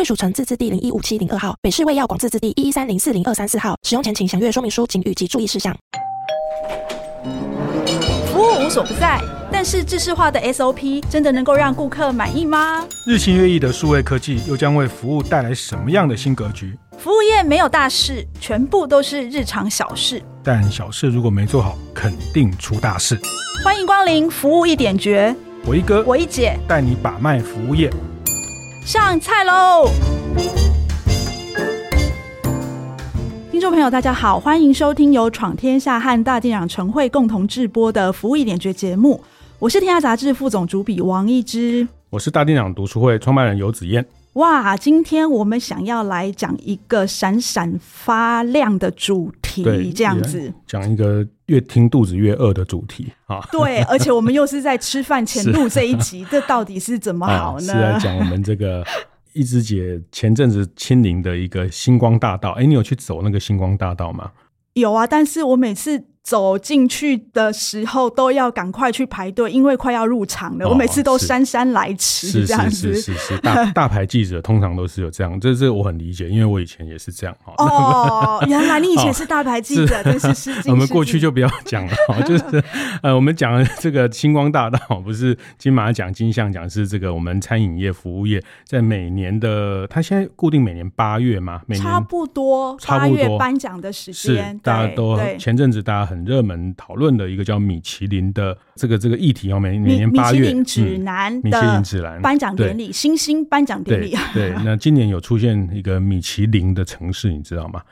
贵属城自治地零一五七零二号，北市卫药广自治地一一三零四零二三四号。使用前请详阅说明书、警语及注意事项。服务无所不在，但是制式化的 SOP 真的能够让顾客满意吗？日新月异的数位科技又将为服务带来什么样的新格局？服务业没有大事，全部都是日常小事。但小事如果没做好，肯定出大事。欢迎光临服务一点绝，我一哥，我一姐带你把脉服务业。上菜喽！听众朋友，大家好，欢迎收听由闯天下和大店长晨会共同制播的《服务一点绝》节目。我是天下杂志副总主笔王一之，我是大店长读书会创办人游子燕。哇，今天我们想要来讲一个闪闪发亮的主题，这样子讲一个越听肚子越饿的主题啊。对，而且我们又是在吃饭前 录这一集，这到底是怎么好呢？啊、是来讲我们这个一枝姐前阵子亲临的一个星光大道。哎，你有去走那个星光大道吗？有啊，但是我每次。走进去的时候都要赶快去排队，因为快要入场了。哦、我每次都姗姗来迟，这样子。是是是是，是，大 大牌记者通常都是有这样，这这我很理解，因为我以前也是这样。哦，原来你以前是大牌记者，真是。我们过去就不要讲了，就是呃，我们讲的这个星光大道不是金马奖、金像奖，是这个我们餐饮业、服务业在每年的，他现在固定每年八月嘛，每年差不多八月颁奖的时间，大家都前阵子大家很。热门讨论的一个叫米其林的这个这个议题哦，每每年八月，米其林指南，米其林指南颁奖典礼，星星颁奖典礼。对，那今年有出现一个米其林的城市，你知道吗？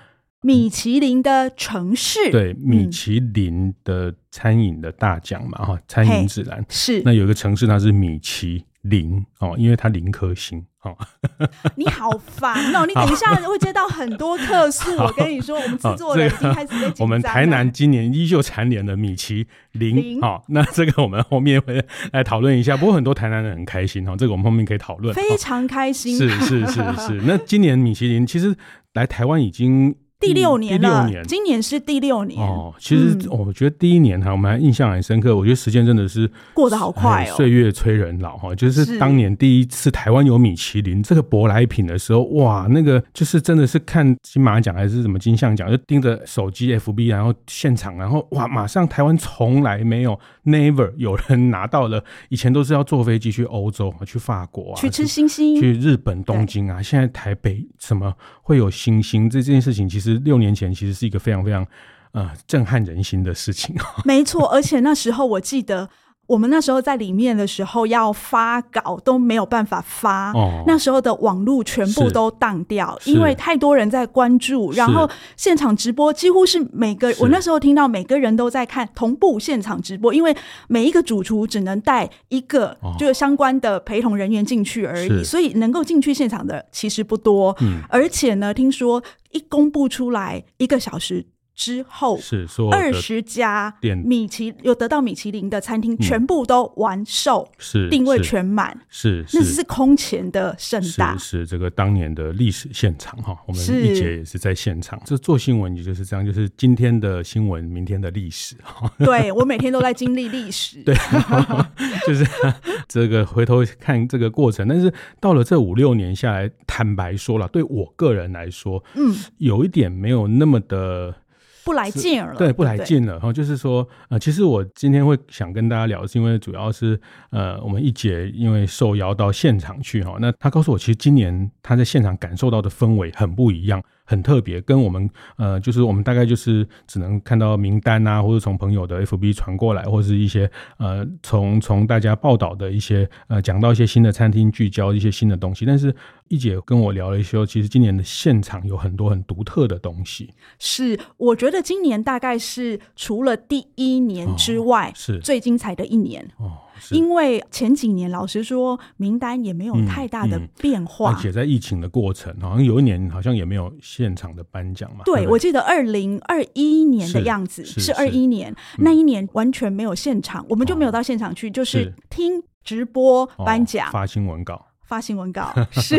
米其林的城市，对，米其林的餐饮的大奖嘛，哈，餐饮指南是。那有一个城市，它是米其林哦，因为它零颗星。哦，你好烦哦！你等一下会接到很多客诉。我跟你说，我们制作人已经开始我们台南今年依旧蝉联了米其林。哦，那这个我们后面会来讨论一下。不过很多台南人很开心哦，这个我们后面可以讨论。非常开心，是是是是。那今年米其林其实来台湾已经。第六年了，第六年，今年是第六年哦。其实我觉得第一年哈，我们还印象很深刻。我觉得时间真的是过得好快哦，岁月催人老哈。就是当年第一次台湾有米其林这个舶来品的时候，哇，那个就是真的是看金马奖还是什么金像奖，就盯着手机 FB，然后现场，然后哇，马上台湾从来没有 Never 有人拿到了，以前都是要坐飞机去欧洲啊，去法国啊，去吃星星，去日本东京啊。现在台北什么会有星星这这件事情，其实。六年前其实是一个非常非常呃震撼人心的事情。没错，而且那时候我记得。我们那时候在里面的时候要发稿都没有办法发，哦、那时候的网络全部都当掉，因为太多人在关注，然后现场直播几乎是每个我那时候听到每个人都在看同步现场直播，因为每一个主厨只能带一个就是相关的陪同人员进去而已，所以能够进去现场的其实不多，嗯、而且呢，听说一公布出来一个小时。之后是说二十家米其有得到米其林的餐厅全部都完售，是定位全满，是那是空前的盛大，是这个当年的历史现场哈。我们一姐也是在现场，这做新闻也就是这样，就是今天的新闻，明天的历史哈。对，我每天都在经历历史，对，就是 这个回头看这个过程，但是到了这五六年下来，坦白说了，对我个人来说，嗯，有一点没有那么的。不来劲了，对，不来劲了。然后就是说，呃，其实我今天会想跟大家聊，是因为主要是，呃，我们一姐因为受邀到现场去哈，那她告诉我，其实今年她在现场感受到的氛围很不一样。很特别，跟我们呃，就是我们大概就是只能看到名单啊，或者从朋友的 FB 传过来，或者是一些呃，从从大家报道的一些呃，讲到一些新的餐厅，聚焦一些新的东西。但是一姐跟我聊了一些，其实今年的现场有很多很独特的东西。是，我觉得今年大概是除了第一年之外，哦、是最精彩的一年。哦。因为前几年老实说，名单也没有太大的变化，嗯、而且在疫情的过程，好像有一年好像也没有现场的颁奖嘛。对，我记得二零二一年的样子是二一年，那一年完全没有现场，我们就没有到现场去，就是听直播颁奖、发新闻稿。发新闻稿 是，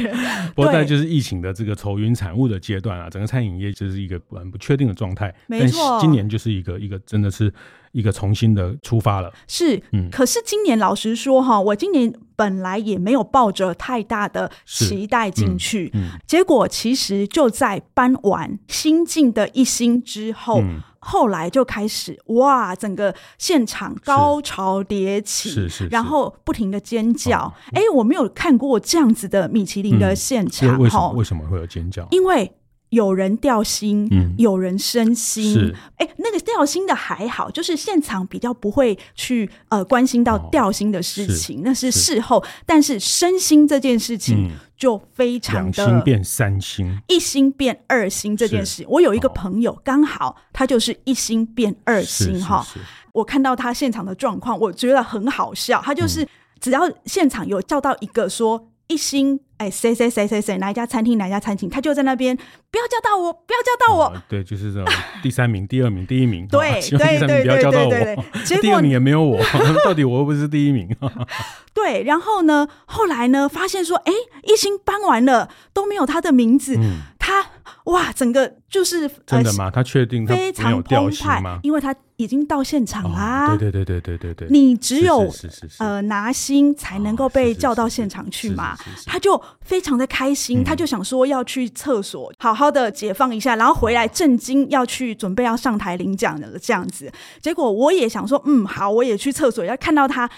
不过在就是疫情的这个愁云惨雾的阶段啊，整个餐饮业就是一个很不确定的状态。没错，今年就是一个一个真的是一个重新的出发了。是，嗯，可是今年老实说哈，我今年本来也没有抱着太大的期待进去，嗯，嗯，结果其实就在搬完新进的一星之后。嗯后来就开始哇，整个现场高潮迭起，是是，是，然后不停的尖叫。哎、哦，我没有看过这样子的米其林的现场，为什么？为什么会有尖叫？因为有人掉星，嗯，有人升星。哎，那个掉星的还好，就是现场比较不会去呃关心到掉星的事情，哦、是那是事后。是但是升星这件事情。嗯就非常的两星变三星，一星变二星这件事，我有一个朋友刚好他就是一星变二星哈。我看到他现场的状况，我觉得很好笑。他就是只要现场有叫到一个说一心。哎，谁谁谁谁谁哪一家餐厅哪一家餐厅，他就在那边，不要叫到我，不要叫到我。哦、对，就是这种第三名、第二名、第一名。对对对对对对。结果第二名也没有我，到底我又不是第一名。对，然后呢，后来呢，发现说，哎，一心搬完了都没有他的名字，嗯、他哇，整个就是真的吗？他确定他非常澎湃吗？因为他已经到现场啦。哦、对对对对对对对。你只有呃拿星才能够被叫到现场去嘛，他就。非常的开心，他就想说要去厕所好好的解放一下，然后回来震惊要去准备要上台领奖的这样子。结果我也想说，嗯，好，我也去厕所。要看到他，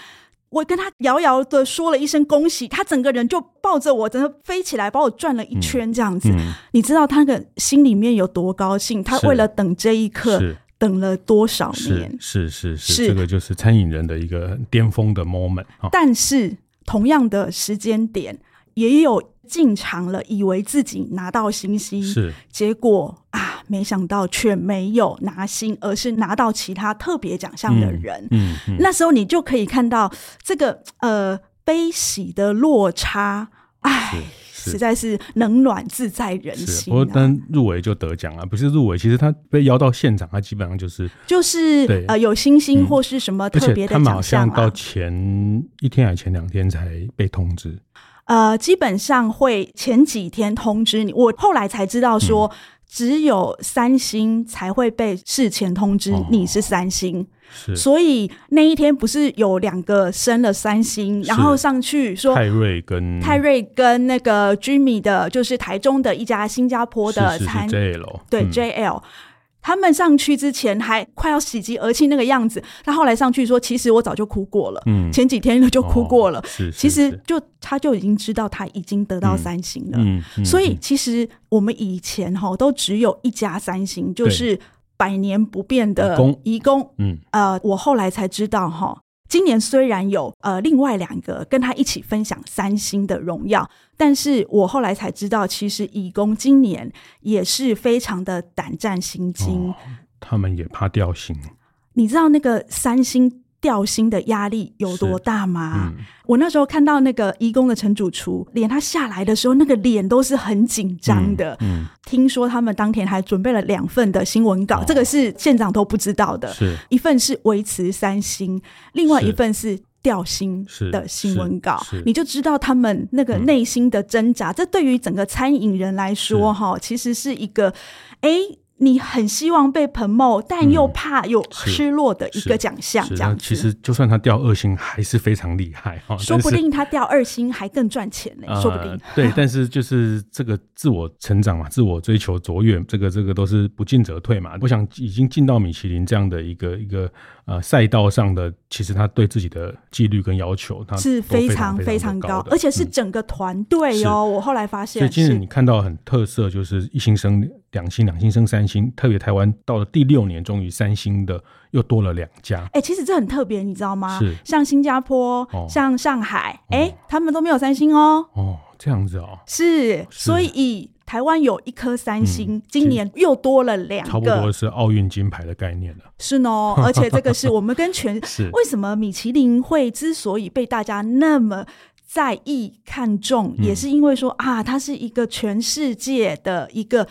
我跟他遥遥的说了一声恭喜，他整个人就抱着我，真的飞起来把我转了一圈这样子。嗯嗯、你知道他的心里面有多高兴？他为了等这一刻，等了多少年？是是是，是，是，这个就是餐饮人的一个巅峰的 moment。但是同样的时间点。也有进场了，以为自己拿到星星，是结果啊，没想到却没有拿星，而是拿到其他特别奖项的人。嗯，嗯，嗯，那时候你就可以看到这个呃悲喜的落差，哎，实在是冷暖自在人心，啊。不过，但入围就得奖啊，不是入围，其实他被邀到现场，他基本上就是就是呃有星星或是什么特别的奖项，啊嗯，他们好像到前一天还前两天才被通知。呃，基本上会前几天通知你，我后来才知道说，只有三星才会被事前通知你是三星，哦、所以那一天不是有两个升了三星，然后上去说泰瑞跟泰瑞跟那个 Jimmy 的，就是台中的一家新加坡的餐，是是是 JL 对、嗯、JL。他们上去之前还快要喜极而泣那个样子，他后来上去说：“其实我早就哭过了，嗯，前几天就哭过了。哦”是，是，是，其实就他就已经知道他已经得到三星了。嗯，嗯嗯，所以其实我们以前哈都只有一家三星，就是百年不变的遗工。嗯，呃，我后来才知道哈。今年虽然有呃另外两个跟他一起分享三星的荣耀，但是我后来才知道，其实乙工今年也是非常的胆战心惊，哦，他们也怕掉星。你知道那个三星掉薪的压力有多大吗？嗯、我那时候看到那个义工的陈主厨，连他下来的时候，那个脸都是很紧张的。嗯，嗯听说他们当天还准备了两份的新闻稿，哦、这个是县长都不知道的。是一份是维持三星，另外一份是掉薪的新闻稿，你就知道他们那个内心的挣扎。嗯、这对于整个餐饮人来说，哈，其实是一个你很希望被 promote，但又怕有失落的一个奖项，这样子。其实就算他掉二星，还是非常厉害哈。说不定他掉二星还更赚钱呢，说不定。对，但是就是这个自我成长嘛，自我追求卓越，这个这个都是不进则退嘛。我想已经进到米其林这样的一个一个呃赛道上的，其实他对自己的纪律跟要求，他是非常非常高，而且是整个团队哦。我后来发现，所以今日你看到很特色，就是一星升两星，两星升三星。特别台湾到了第六年，终于三星的又多了两家。哎、欸，其实这很特别，你知道吗？是像新加坡、哦、像上海，哎、欸，哦、他们都没有三星哦。哦，这样子哦。是，是所以以台湾有一颗三星，嗯、今年又多了两个，差不多是奥运金牌的概念了。是呢，而且这个是我们跟全是为什么米其林会之所以被大家那么在意看重，嗯、也是因为说啊，它是一个全世界的一个。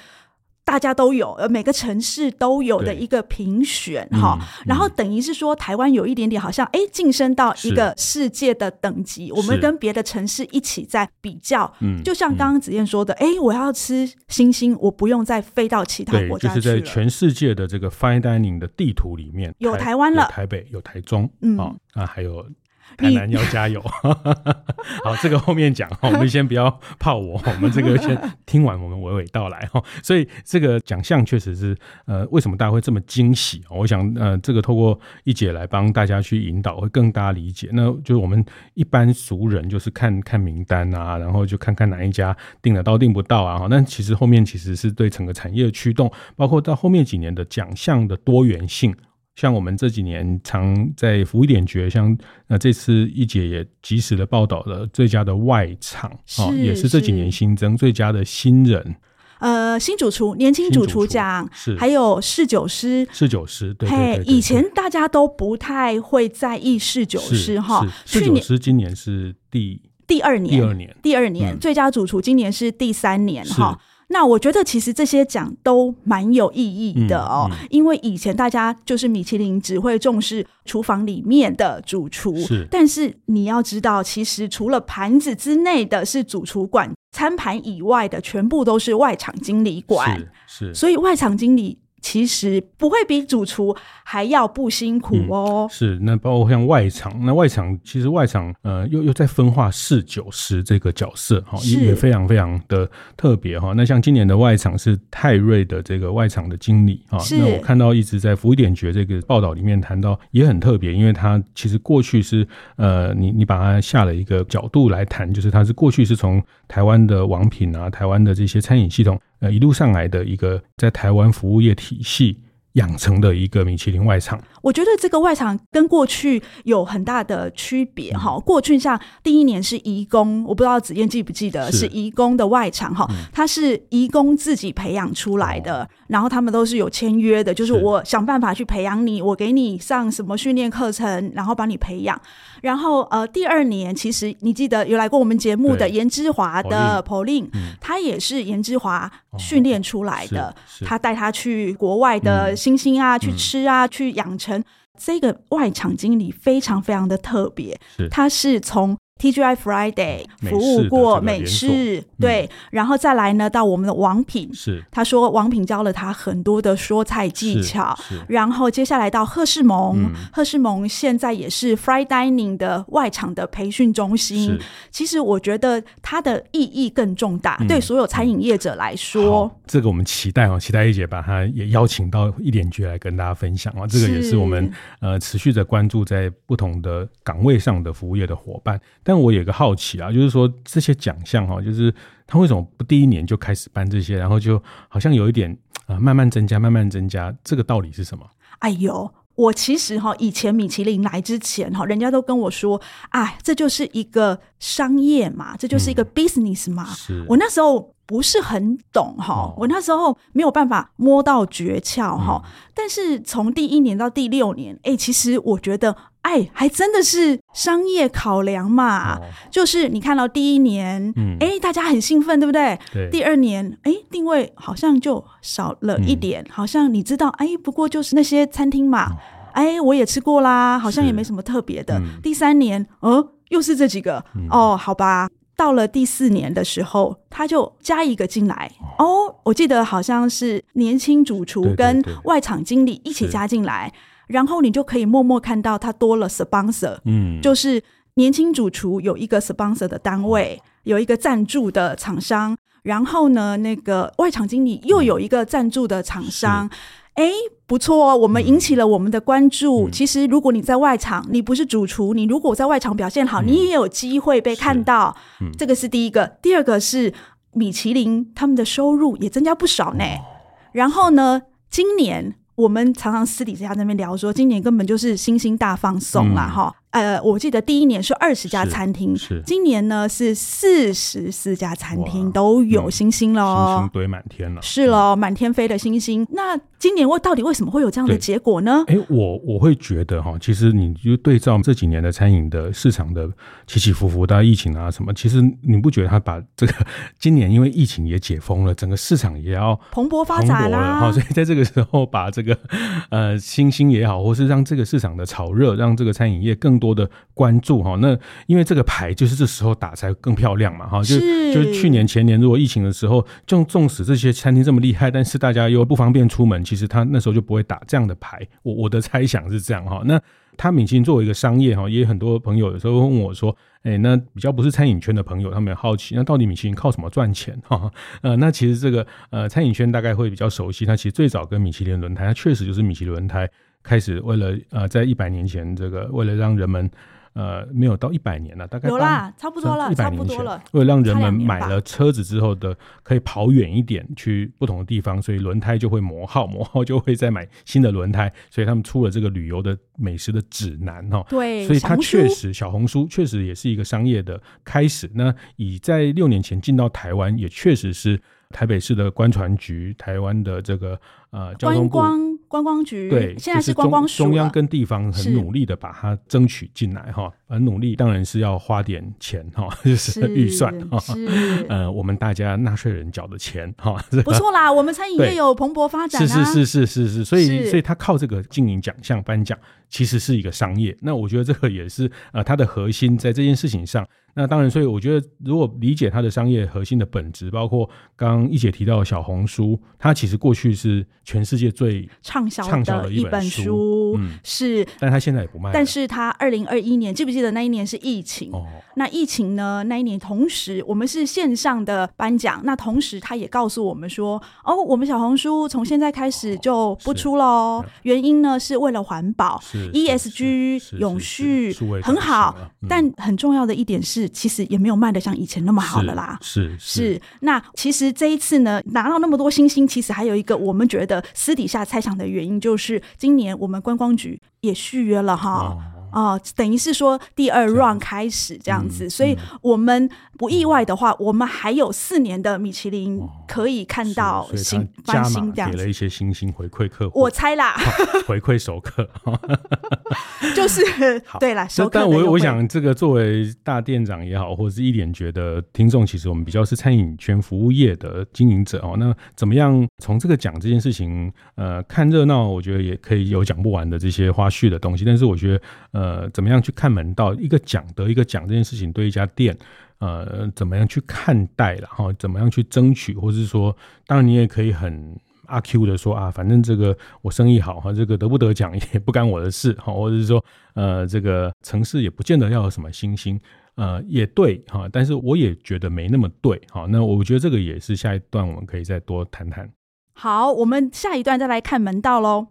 大家都有，呃，每个城市都有的一个评选哈，然后等于是说台湾有一点点好像哎晋升到一个世界的等级，我们跟别的城市一起在比较，嗯，就像刚刚子燕说的，哎，我要吃星星，我不用再飞到其他国家去，就是在全世界的这个 fine dining 的地图里面有台湾了，台北有台中，嗯。啊还有。台南要加油，好，这个后面讲，我们先不要泡我，我们这个先听完，我们娓娓道来哈。所以这个奖项确实是，呃，为什么大家会这么惊喜？我想，呃，这个透过一姐来帮大家去引导，会更大家理解。那就是我们一般俗人就是看看名单啊，然后就看看哪一家订得到订不到啊。哈，那其实后面其实是对整个产业的驱动，包括到后面几年的奖项的多元性。像我们这几年常在福一点觉，像那这次一姐也及时的报道了最佳的外场啊，也是这几年新增最佳的新人，呃，新主厨年轻主厨奖是，还有侍酒师。侍酒师，对，对，对，以前大家都不太会在意侍酒师哈，侍酒师今年是第第二年，第二年，第二年，最佳主厨今年是第三年哈。那我觉得其实这些奖都蛮有意义的哦，嗯嗯、因为以前大家就是米其林只会重视厨房里面的主厨，是，但是你要知道，其实除了盘子之内的是主厨管，餐盘以外的全部都是外场经理管，是，是，所以外场经理。其实不会比主厨还要不辛苦哦。嗯、是，那包括像外场，那外场其实外场呃又又在分化侍酒师这个角色哈，也也非常非常的特别哈。那像今年的外场是泰瑞的这个外场的经理哈，那我看到一直在福一点觉这个报道里面谈到也很特别，因为他其实过去是呃你你把它下了一个角度来谈，就是他是过去是从台湾的王品啊，台湾的这些餐饮系统。呃，一路上来的一个在台湾服务业体系养成的一个米其林外场，我觉得这个外场跟过去有很大的区别哈。过去像第一年是移工，我不知道子燕记不记得是移工的外场哈，他是移工自己培养出来的，然后他们都是有签约的，就是我想办法去培养你，我给你上什么训练课程，然后帮你培养。然后呃，第二年其实你记得有来过我们节目的颜之华的 Pauline，他也是颜之华训练出来的，他带他去国外的星星啊，去吃啊，去养成这个外场经理非常非常的特别，他是从。TGI Friday 服务过美式，对，然后再来呢，到我们的王品，是他说王品教了他很多的说菜技巧，然后接下来到赫士蒙，赫士蒙现在也是 Fine Dining 的外场的培训中心。其实我觉得它的意义更重大，对所有餐饮业者来说。这个我们期待哦，期待一姐把它也邀请到一点局来跟大家分享啊，这个也是我们呃持续的关注在不同的岗位上的服务业的伙伴。但我有个好奇啊，就是说这些奖项哈，就是他为什么不第一年就开始颁这些，然后就好像有一点啊、呃、慢慢增加，慢慢增加，这个道理是什么？哎呦，我其实哈以前米其林来之前哈，人家都跟我说，哎，这就是一个商业嘛，这就是一个 business 嘛。嗯、是我那时候不是很懂哈，哦、我那时候没有办法摸到诀窍哈。嗯、但是从第一年到第六年，哎，其实我觉得。哎，还真的是商业考量嘛？哦、就是你看到第一年，嗯，哎，大家很兴奋，对不对？对。第二年，哎，定位好像就少了一点，嗯、好像你知道，哎，不过就是那些餐厅嘛，哦、哎，我也吃过啦，好像也没什么特别的。嗯、第三年，哦，又是这几个，嗯、哦，好吧。到了第四年的时候，他就加一个进来。哦，哦，我记得好像是年轻主厨跟外场经理一起加进来。然后你就可以默默看到他多了 sponsor，嗯，就是年轻主厨有一个 sponsor 的单位，有一个赞助的厂商，然后呢，那个外场经理又有一个赞助的厂商，哎，不错哦，我们引起了我们的关注。其实如果你在外场，你不是主厨，你如果在外场表现好，你也有机会被看到。这个是第一个，第二个是米其林他们的收入也增加不少呢。然后呢，今年。我们常常私底下在那边聊说，今年根本就是星星大放送啦。哈、呃，我记得第一年是二十家餐厅，是。今年呢是四十四家餐厅都有星星了，星星堆满天了，是了，满天飞的星星。那今年我到底为什么会有这样的结果呢？哎，我我会觉得哈，其实你就对照这几年的餐饮的市场的起起伏伏，大家疫情啊什么，其实你不觉得他把这个 今年因为疫情也解封了，整个市场也要蓬勃发展了哈，所以在这个时候把这个呃星星也好，或是让这个市场的炒热，让这个餐饮业更多的关注哈。那因为这个牌就是这时候打才更漂亮嘛哈，就就是去年前年如果疫情的时候，就纵使这些餐厅这么厉害，但是大家又不方便出门。其实他那时候就不会打这样的牌，我我的猜想是这样哈。那他米其林作为一个商业哈，也有很多朋友有时候问我说，哎，那比较不是餐饮圈的朋友，他们也好奇，那到底米其林靠什么赚钱哈？呃，那其实这个呃餐饮圈大概会比较熟悉，它其实最早跟米其林轮胎，它确实就是米其林轮胎开始为了呃在一百年前这个为了让人们。呃，没有到一百年了，大概有啦，差不多了，一百年前，了。为了让人们买了车子之后的可以跑远一点，去不同的地方，所以轮胎就会磨耗，磨耗就会再买新的轮胎，所以他们出了这个旅游的美食的指南哈。对，所以它确实小红书确实也是一个商业的开始。那以在六年前进到台湾，也确实是台北市的观船局，台湾的这个呃交通部。观光局对，现在是观光署，中央跟地方很努力的把它争取进来哈，很努力，当然是要花点钱哈，就是预算哈，呃，我们大家纳税人缴的钱哈，不错啦，我们餐饮业有蓬勃发展，是是是是是是，所以所以他靠这个经营奖项颁奖，其实是一个商业，那我觉得这个也是呃它的核心在这件事情上。那当然，所以我觉得，如果理解它的商业核心的本质，包括刚刚一姐提到的小红书，它其实过去是全世界最畅销畅销的一本书，嗯，是，但它现在也不卖。但是它二零二一年，记不记得那一年是疫情？哦，那疫情呢？那一年同时我们是线上的颁奖，那同时他也告诉我们说，哦，我们小红书从现在开始就不出喽哦，原因呢是为了环保，ESG 永续很好，但很重要的一点是。其实也没有卖的像以前那么好了啦。是是，是，是。那其实这一次呢，拿到那么多星星，其实还有一个我们觉得私底下猜想的原因，就是今年我们观光局也续约了哈。哦哦，等于是说第二 round 开始这样子，所以我们不意外的话，我们还有四年的米其林可以看到新加码给了一些星星回馈客户，我猜啦，回馈熟客，就是 对啦。熟客。但我我想，这个作为大店长也好，或者是一点觉得听众，其实我们比较是餐饮圈服务业的经营者哦。那怎么样从这个讲这件事情，呃，看热闹，我觉得也可以有讲不完的这些花絮的东西。但是我觉得，呃。呃，怎么样去看门道？一个奖得一个奖这件事情，对一家店，呃，怎么样去看待？然后怎么样去争取？或是说，当然你也可以很阿 Q 的说啊，反正这个我生意好哈，这个得不得奖也不干我的事哈，或者是说，呃，这个城市也不见得要有什么星星，呃，也对哈，但是我也觉得没那么对哈。那我觉得这个也是下一段我们可以再多谈谈。好，我们下一段再来看门道喽。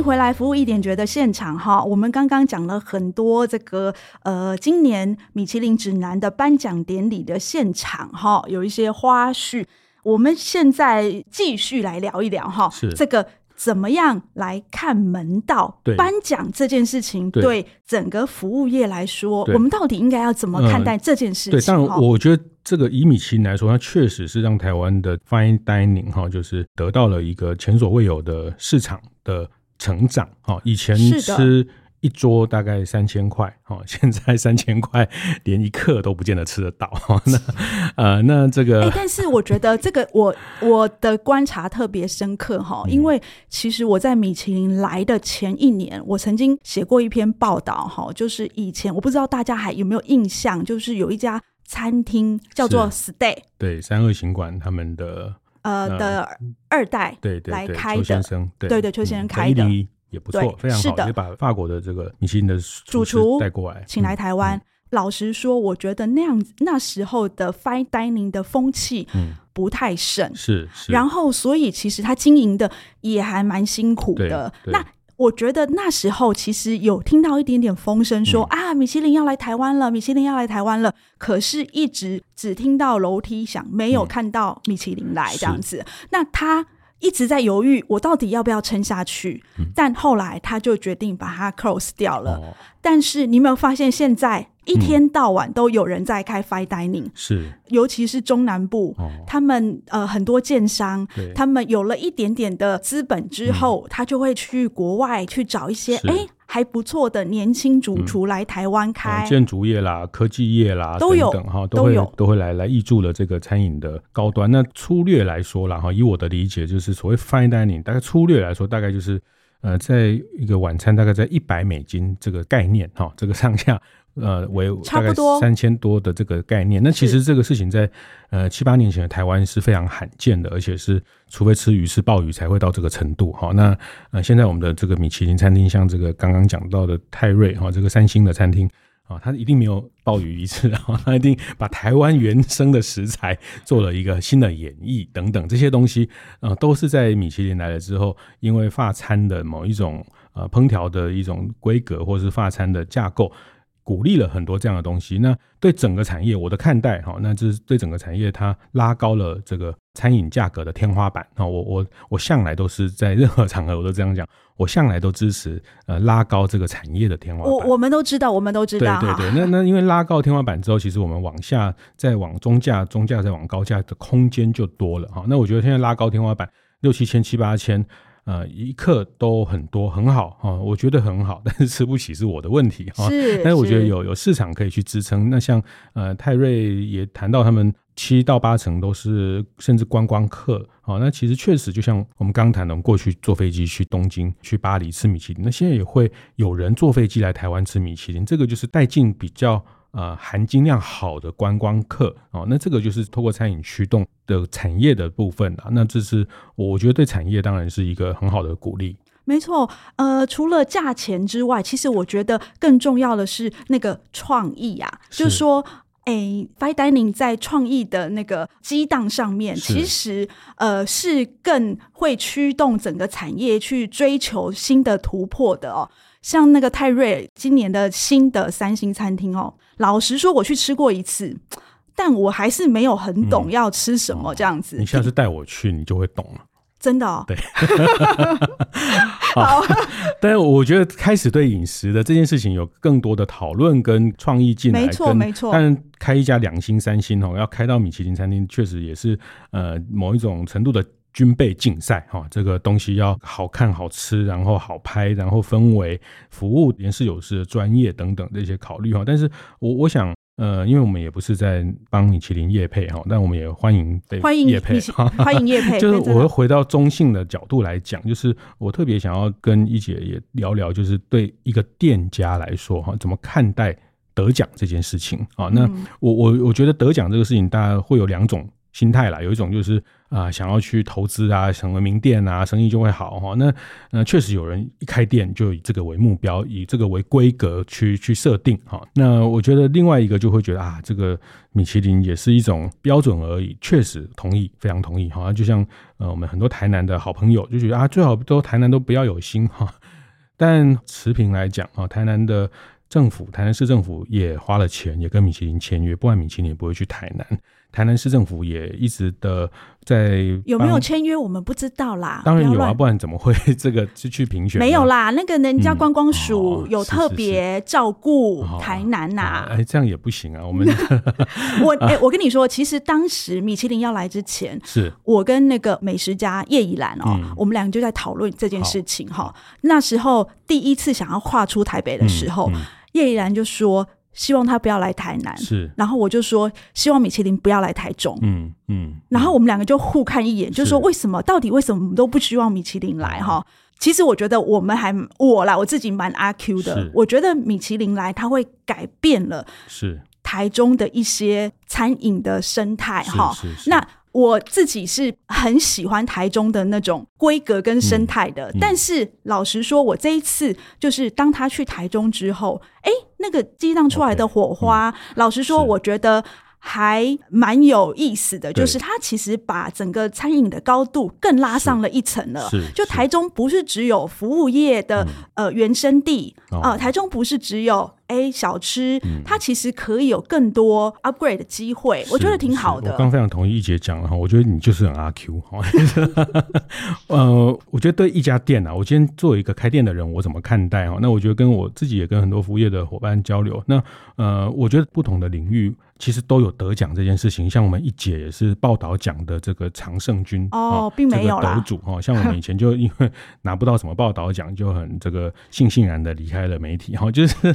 回来服务一点觉得现场哈，我们刚刚讲了很多这个呃，今年米其林指南的颁奖典礼的现场哈，有一些花絮。我们现在继续来聊一聊哈，是这个怎么样来看门道？颁奖这件事情对整个服务业来说，我们到底应该要怎么看待这件事情？对，当然我觉得这个以米其林来说，它确实是让台湾的 Fine Dining 哈，就是得到了一个前所未有的市场的。成长哈，以前吃一桌大概三千块哈，现在三千块连一客都不见得吃得到哈。那呃，那这个，欸，但是我觉得这个我我的观察特别深刻哈，因为其实我在米其林来的前一年，我曾经写过一篇报道哈，就是以前我不知道大家还有没有印象，就是有一家餐厅叫做 Stay，对，三二行馆他们的。呃的二代对来开的，先生对对对，邱先生开的也不错，非常好，是的，也把法国的这个米其林的主厨带过来，请来台湾。老实说，我觉得那样那时候的 fine dining 的风气不太盛，是是。然后，所以其实他经营的也还蛮辛苦的。那我觉得那时候其实有听到一点点风声说，说、嗯、啊，米其林要来台湾了，米其林要来台湾了。可是，一直只听到楼梯响，没有看到米其林来这样子。嗯、那他一直在犹豫，我到底要不要撑下去？嗯、但后来他就决定把它 close 掉了。哦、但是，你有没有发现现在？一天到晚都有人在开 fine dining，是，尤其是中南部，哦、他们呃很多建商，他们有了一点点的资本之后，嗯、他就会去国外去找一些哎是还不错的年轻主厨来台湾开、嗯、建筑业啦、科技业啦都有等等哈，都有都会来来挹注了这个餐饮的高端。那粗略来说啦哈，以我的理解，就是所谓 fine dining，大概粗略来说，大概就是呃，在一个晚餐大概在一百美金这个概念哈，这个上下。呃，为大概三千多的这个概念，那其实这个事情在呃七八年前的台湾是非常罕见的，而且是除非吃鱼翅鲍鱼才会到这个程度哈。那呃，现在我们的这个米其林餐厅，像这个刚刚讲到的泰瑞哈，这个三星的餐厅啊，它一定没有鲍鱼鱼翅啊，它一定把台湾原生的食材做了一个新的演绎等等这些东西啊，都是在米其林来了之后，因为法餐的某一种呃烹调的一种规格，或是法餐的架构。鼓励了很多这样的东西，那对整个产业我的看待哈，那这是对整个产业它拉高了这个餐饮价格的天花板啊。我我我向来都是在任何场合我都这样讲，我向来都支持呃拉高这个产业的天花板。我我们都知道，我们都知道。对对对，那那因为拉高天花板之后，其实我们往下再往中价，中价再往高价的空间就多了哈。那我觉得现在拉高天花板六七千七八千。呃，一客都很多，很好哈，我觉得很好，但是吃不起是我的问题哈。是，但是我觉得有有市场可以去支撑。那像呃泰瑞也谈到，他们七到八成都是甚至观光客啊。那其实确实就像我们刚谈的，过去坐飞机去东京、去巴黎吃米其林，那现在也会有人坐飞机来台湾吃米其林，这个就是带进比较。呃，含金量好的观光客哦，那这个就是透过餐饮驱动的产业的部分啊。那这是我觉得对产业当然是一个很好的鼓励。没错，呃，除了价钱之外，其实我觉得更重要的是那个创意啊，是就是说，哎，fine dining 在创意的那个激荡上面，其实呃是更会驱动整个产业去追求新的突破的哦。像那个泰瑞今年的新的三星餐厅哦。老实说，我去吃过一次，但我还是没有很懂要吃什么这样子。嗯、你下次带我去，你就会懂了。真的哦。对。好。但是我觉得开始对饮食的这件事情有更多的讨论跟创意进来。没错，没错。但开一家两星、三星哦，要开到米其林餐厅，确实也是呃某一种程度的。军备竞赛哈，这个东西要好看、好吃，然后好拍，然后氛围、服务、言事有事的专业等等这些考虑哈。但是我我想，呃，因为我们也不是在帮米其林业配哈，但我们也欢迎被欢迎业配，欢迎业配。就是我会回到中性的角度来讲，就是我特别想要跟一姐也聊聊，就是对一个店家来说哈，怎么看待得奖这件事情啊？那我我我觉得得奖这个事情，大家会有两种。心态啦，有一种就是啊、想要去投资啊，成为名店啊，生意就会好哈。那那，确实有人一开店就以这个为目标，以这个为规格去去设定哈。那我觉得另外一个就会觉得啊，这个米其林也是一种标准而已。确实同意，非常同意哈。就像呃，我们很多台南的好朋友就觉得啊，最好都台南都不要有星哈。但持平来讲啊，台南的政府，台南市政府也花了钱，也跟米其林签约，不然米其林也不会去台南。台南市政府也一直的在有没有签约，我们不知道啦。当然有啊，不然怎么会这个去去评选？没有啦，那个人家观光署有特别照顾台南呐。哎，这样也不行啊。我们 我哎，我跟你说，其实当时米其林要来之前，是我跟那个美食家叶以兰哦，我们两个就在讨论这件事情哈。那时候第一次想要跨出台北的时候，叶以兰就说。希望他不要来台南，是。然后我就说，希望米其林不要来台中，嗯嗯。然后我们两个就互看一眼，就说为什么？到底为什么我们都不希望米其林来？哈，其实我觉得我们还我啦，我自己蛮阿 Q 的。我觉得米其林来，它会改变了是台中的一些餐饮的生态，哈。那。我自己是很喜欢台中的那种规格跟生态的，嗯嗯、但是老实说，我这一次就是当他去台中之后，哎，那个激荡出来的火花，Okay, 嗯、老实说，我觉得还蛮有意思的，就是它其实把整个餐饮的高度更拉上了一层了。是，就台中不是只有服务业的呃原生地啊，台中不是只有。哎，小吃，它其实可以有更多 upgrade 的机会，我觉得挺好的。我刚非常同意一姐讲的哈，我觉得你就是很阿 Q 哈。呃，我觉得对一家店啊，我今天作为一个开店的人，我怎么看待哈？那我觉得跟我自己也跟很多服务业的伙伴交流，那呃，我觉得不同的领域。其实都有得奖这件事情，像我们一姐也是报道奖的这个常胜军哦，并没有啦，得主哦。像我们以前就因为拿不到什么报道奖，就很这个悻悻然的离开了媒体哈。就是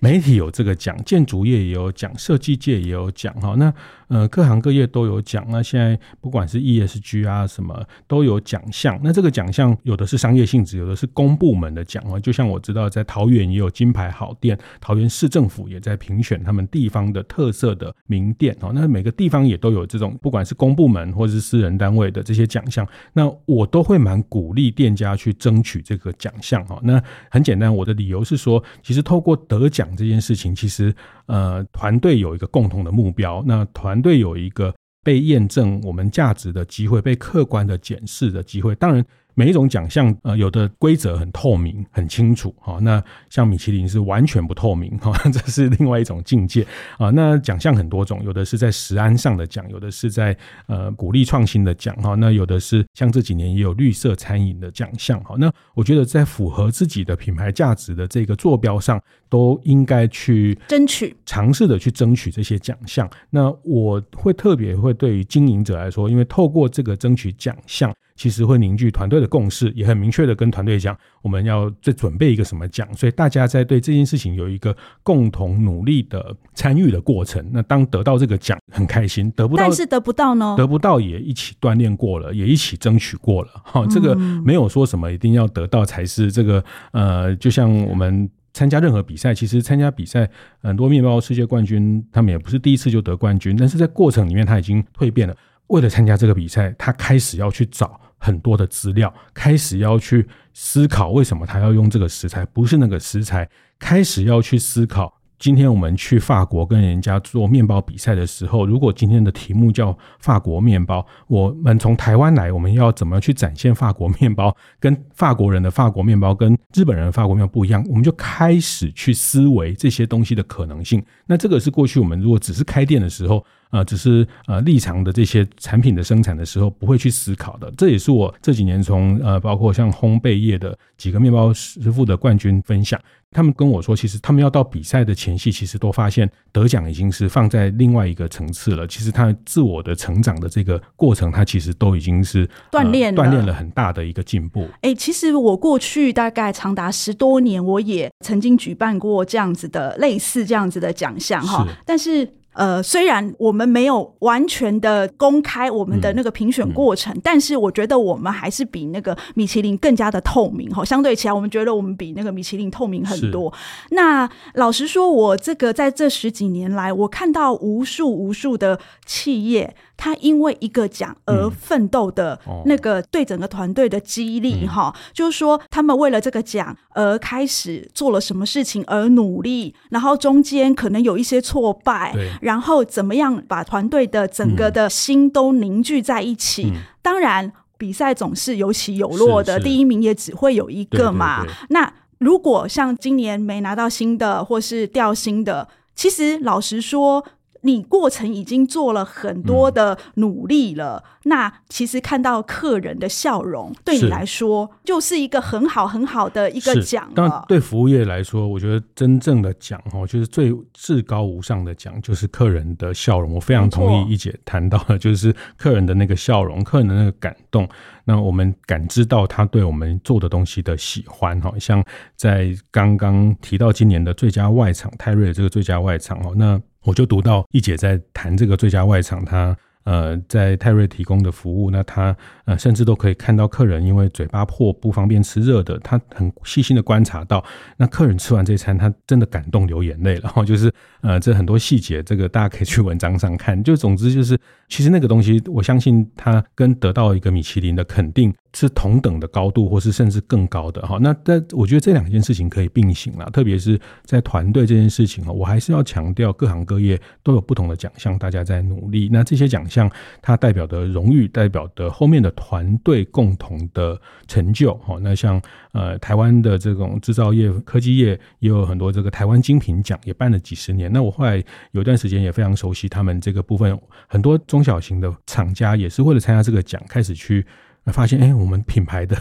媒体有这个奖，建筑业也有奖，设计界也有奖哈。那呃，各行各业都有奖。那现在不管是 ESG 啊什么都有奖项。那这个奖项有的是商业性质，有的是公部门的奖啊。就像我知道在桃园也有金牌好店，桃园市政府也在评选他们地方的特色的名店哦，那每个地方也都有这种，不管是公部门或者是私人单位的这些奖项，那我都会蛮鼓励店家去争取这个奖项哈。那很简单，我的理由是说，其实透过得奖这件事情，其实呃团队有一个共同的目标，那团队有一个被验证我们价值的机会，被客观的检视的机会，当然。每一种奖项，呃，有的规则很透明、很清楚，哈。那像米其林是完全不透明，哈，这是另外一种境界啊。那奖项很多种，有的是在食安上的奖，有的是在呃鼓励创新的奖，哈。那有的是像这几年也有绿色餐饮的奖项，哈。那我觉得在符合自己的品牌价值的这个坐标上，都应该去争取、尝试的去争取这些奖项。那我会特别会对于经营者来说，因为透过这个争取奖项。其实会凝聚团队的共识，也很明确的跟团队讲，我们要再准备一个什么奖，所以大家在对这件事情有一个共同努力的参与的过程。那当得到这个奖，很开心；得不到，但是得不到呢？得不到也一起锻炼过了，也一起争取过了。哈，这个没有说什么一定要得到才是这个。呃，就像我们参加任何比赛，其实参加比赛，很多面包世界冠军，他们也不是第一次就得冠军，但是在过程里面他已经蜕变了。为了参加这个比赛，他开始要去找。很多的资料，开始要去思考为什么他要用这个食材，不是那个食材。开始要去思考，今天我们去法国跟人家做面包比赛的时候，如果今天的题目叫法国面包，我们从台湾来，我们要怎么去展现法国面包？跟法国人的法国面包跟日本人的法国面包不一样，我们就开始去思维这些东西的可能性。那这个是过去我们如果只是开店的时候。呃，只是呃，立场的这些产品的生产的时候不会去思考的，这也是我这几年从呃，包括像烘焙业的几个面包师傅的冠军分享，他们跟我说，其实他们要到比赛的前夕，其实都发现得奖已经是放在另外一个层次了。其实他自我的成长的这个过程，他其实都已经是锻炼锻炼了很大的一个进步。哎、欸，其实我过去大概长达十多年，我也曾经举办过这样子的类似这样子的奖项哈，但是。呃，虽然我们没有完全的公开我们的那个评选过程，嗯嗯、但是我觉得我们还是比那个米其林更加的透明哈。相对起来，我们觉得我们比那个米其林透明很多。那老实说，我这个在这十几年来，我看到无数无数的企业。他因为一个奖而奋斗的那个对整个团队的激励哈，就是说他们为了这个奖而开始做了什么事情而努力，然后中间可能有一些挫败，然后怎么样把团队的整个的心都凝聚在一起。当然，比赛总是有起有落的，第一名也只会有一个嘛。那如果像今年没拿到新的或是掉新的，其实老实说。你过程已经做了很多的努力了，嗯、那其实看到客人的笑容，对你来说就是一个很好很好的一个奖了。但对服务业来说，我觉得真正的奖哈，就是最至高无上的奖，就是客人的笑容。我非常同意一姐谈到的，就是客人的那个笑容，客人的那个感动。那我们感知到他对我们做的东西的喜欢哈，像在刚刚提到今年的最佳外场泰瑞的这个最佳外场哦，那。我就读到一姐在谈这个最佳外场，他呃在泰瑞提供的服务，那他呃甚至都可以看到客人因为嘴巴破不方便吃热的，他很细心的观察到，那客人吃完这餐，他真的感动流眼泪了。然后就是呃这很多细节，这个大家可以去文章上看。就总之就是，其实那个东西，我相信他跟得到一个米其林的肯定。是同等的高度，或是甚至更高的哈。那但我觉得这两件事情可以并行了，特别是在团队这件事情哈，我还是要强调各行各业都有不同的奖项，大家在努力。那这些奖项它代表的荣誉，代表的后面的团队共同的成就哈。那像呃台湾的这种制造业、科技业也有很多这个台湾精品奖，也办了几十年。那我后来有一段时间也非常熟悉他们这个部分，很多中小型的厂家也是为了参加这个奖，开始去。那发现，哎，我们品牌的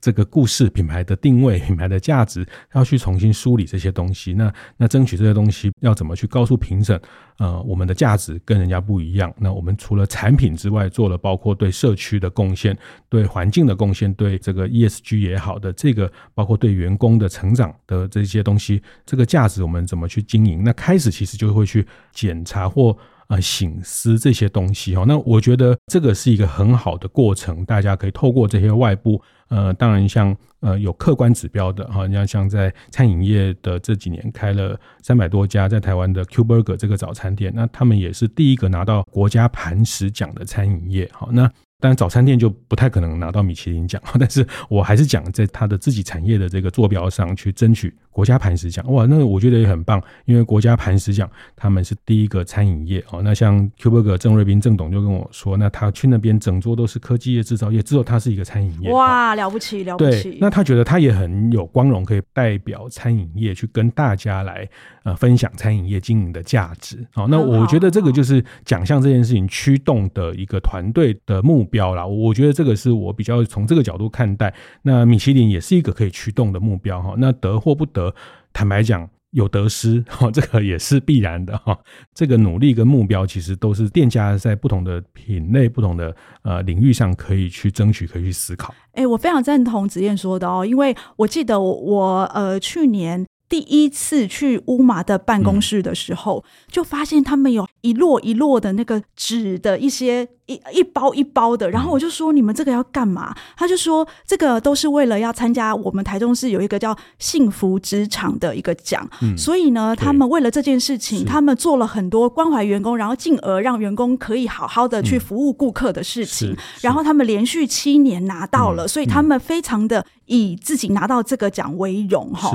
这个故事、品牌的定位、品牌的价值，要去重新梳理这些东西。那那争取这些东西，要怎么去告诉评审？呃，我们的价值跟人家不一样。那我们除了产品之外，做了包括对社区的贡献、对环境的贡献、对这个 ESG 也好的这个，包括对员工的成长的这些东西，这个价值我们怎么去经营？那开始其实就会去检查或。呃，醒思这些东西哈，那我觉得这个是一个很好的过程，大家可以透过这些外部，呃，当然像呃有客观指标的哈，你像像在餐饮业的这几年开了三百多家，在台湾的 Q Burger 这个早餐店，那他们也是第一个拿到国家磐石奖的餐饮业，好那。当然，早餐店就不太可能拿到米其林奖，但是我还是讲在他的自己产业的这个坐标上去争取国家磐石奖。哇，那我觉得也很棒，因为国家磐石奖他们是第一个餐饮业哦。那像 Q Burger 郑瑞斌郑董就跟我说，那他去那边整桌都是科技业、制造业，只有他是一个餐饮业。哇，了不起，了不起。那他觉得他也很有光荣，可以代表餐饮业去跟大家来呃分享餐饮业经营的价值。哦，那我觉得这个就是奖项这件事情驱动的一个团队的目标。啦，我觉得这个是我比较从这个角度看待。那米其林也是一个可以驱动的目标哈。那得或不得，坦白讲有得失哈，这个也是必然的哈。这个努力跟目标其实都是店家在不同的品类、不同的呃领域上可以去争取、可以去思考。哎，我非常赞同子燕说的哦，因为我记得我我呃去年。第一次去乌马的办公室的时候，嗯、就发现他们有一摞一摞的那个纸的一些一一包一包的，然后我就说：“你们这个要干嘛？”他就说：“这个都是为了要参加我们台中市有一个叫幸福职场的一个奖，嗯、所以呢，他们为了这件事情，他们做了很多关怀员工，然后进而让员工可以好好的去服务顾客的事情。嗯、然后他们连续七年拿到了，嗯、所以他们非常的以自己拿到这个奖为荣哈。”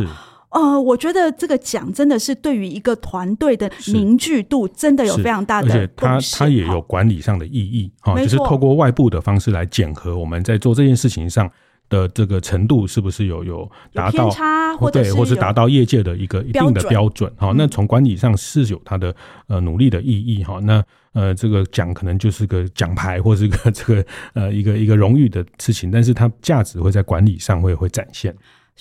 呃，我觉得这个奖真的是对于一个团队的凝聚度，真的有非常大的，而且它它也有管理上的意义哈，就是透过外部的方式来检核我们在做这件事情上的这个程度是不是有有达到差，或者对，或是达到业界的一个一定的标准哈。那从管理上是有它的呃努力的意义哈。那呃，这个奖可能就是个奖牌，或是个 这个呃一个一个荣誉的事情，但是它价值会在管理上会会展现。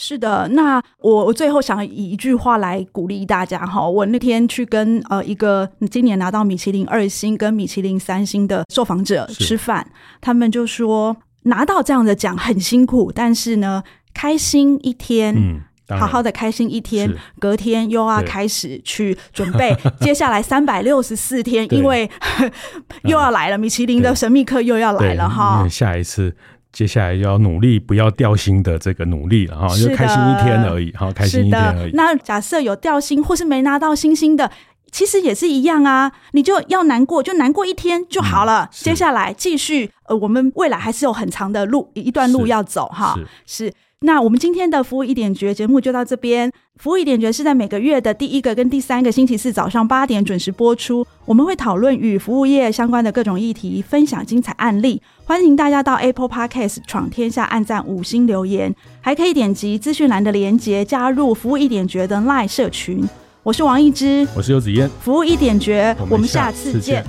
是的，那我我最后想以一句话来鼓励大家哈。我那天去跟呃一个今年拿到米其林二星跟米其林三星的受访者吃饭，他们就说拿到这样的奖很辛苦，但是呢，开心一天，嗯，好好的开心一天，隔天又要开始去准备接下来三百六十四天，因为 又要来了，米其林的神秘客又要来了哈，下一次。接下来要努力，不要掉星的这个努力了哈，就开心一天而已哈，开心一天而已。那假设有掉星或是没拿到星星的，其实也是一样啊，你就要难过，就难过一天就好了。嗯、接下来继续，呃，我们未来还是有很长的路，一段路要走哈。是。是那我们今天的服务一点绝节目就到这边。服务一点绝是在每个月的第一个跟第三个星期四早上八点准时播出。我们会讨论与服务业相关的各种议题，分享精彩案例。欢迎大家到 Apple Podcast 闯天下按赞五星留言，还可以点击资讯栏的连结加入服务一点绝的 Line 社群。我是王一之，我是游子嫣。服务一点绝，我们下次见。